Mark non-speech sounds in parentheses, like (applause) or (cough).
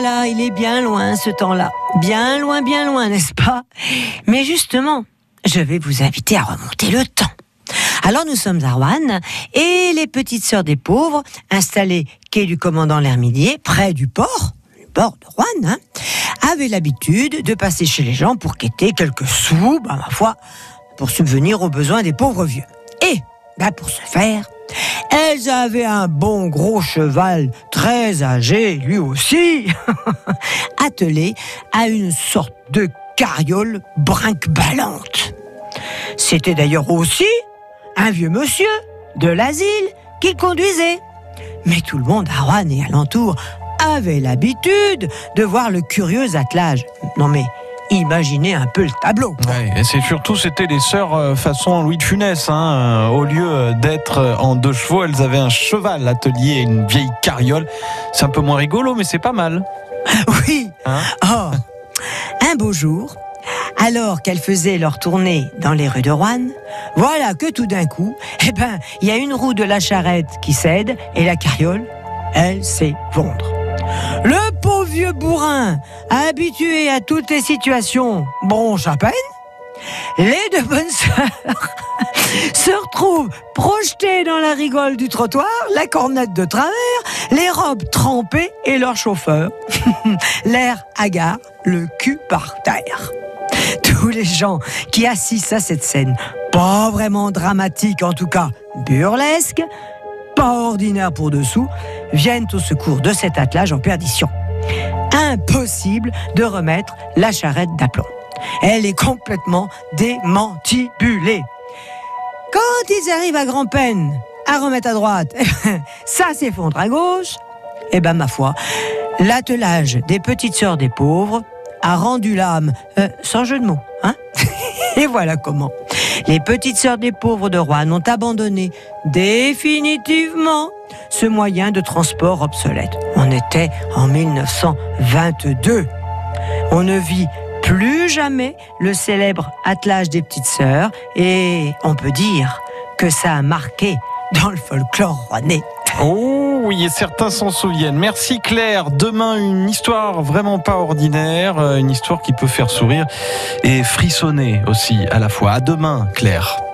il est bien loin ce temps-là. Bien loin, bien loin, n'est-ce pas? Mais justement, je vais vous inviter à remonter le temps. Alors nous sommes à Rouen et les petites sœurs des pauvres, installées quai du commandant l'Hermidier, près du port, du port de Rouen, hein, avaient l'habitude de passer chez les gens pour quêter quelques sous, bah, ma foi, pour subvenir aux besoins des pauvres vieux. Et, bah, pour ce faire, elles avaient un bon gros cheval très âgé, lui aussi, (laughs) attelé à une sorte de carriole brinque-ballante. C'était d'ailleurs aussi un vieux monsieur de l'asile qui conduisait. Mais tout le monde à Rouen et alentour avait l'habitude de voir le curieux attelage. Non mais imaginez un peu le tableau. Ouais, et c'est surtout c'était les sœurs euh, façon Louis de Funès. Hein. Euh, Au lieu d'être en deux chevaux, elles avaient un cheval atelier et une vieille carriole. C'est un peu moins rigolo, mais c'est pas mal. (laughs) Oui. Hein Oh, un beau jour, alors qu'elles faisaient leur tournée dans les rues de Rouen, voilà que tout d'un coup, (laughs) eh ben, il y a une roue de la charrette qui cède et la carriole, elle s'effondre. Le pauvre vieux bourrin, habitué à toutes les situations, bronche à peine. Les deux bonnes sœurs (laughs) se retrouvent projetées dans la rigole du trottoir, la cornette de travers, les robes trempées et leur chauffeur. (laughs) L'air hagard, le cul par terre. Tous les gens qui assistent à cette scène, pas vraiment dramatique en tout cas, burlesque, pas ordinaire pour dessous, viennent au secours de cet attelage en perdition. Impossible de remettre la charrette d'aplomb. Elle est complètement démantibulée. Quand ils arrivent à grand-peine à remettre à droite, (laughs) ça s'effondre à gauche, et ben ma foi, l'attelage des petites sœurs des pauvres a rendu l'âme, euh, sans jeu de mots, hein (laughs) Et voilà comment. Les petites sœurs des pauvres de Rouen ont abandonné définitivement ce moyen de transport obsolète. On était en 1922. On ne vit plus jamais le célèbre attelage des petites sœurs et on peut dire que ça a marqué dans le folklore rouennais. Oh oui, et certains s'en souviennent. Merci Claire. Demain, une histoire vraiment pas ordinaire, euh, une histoire qui peut faire sourire et frissonner aussi à la fois. À demain, Claire.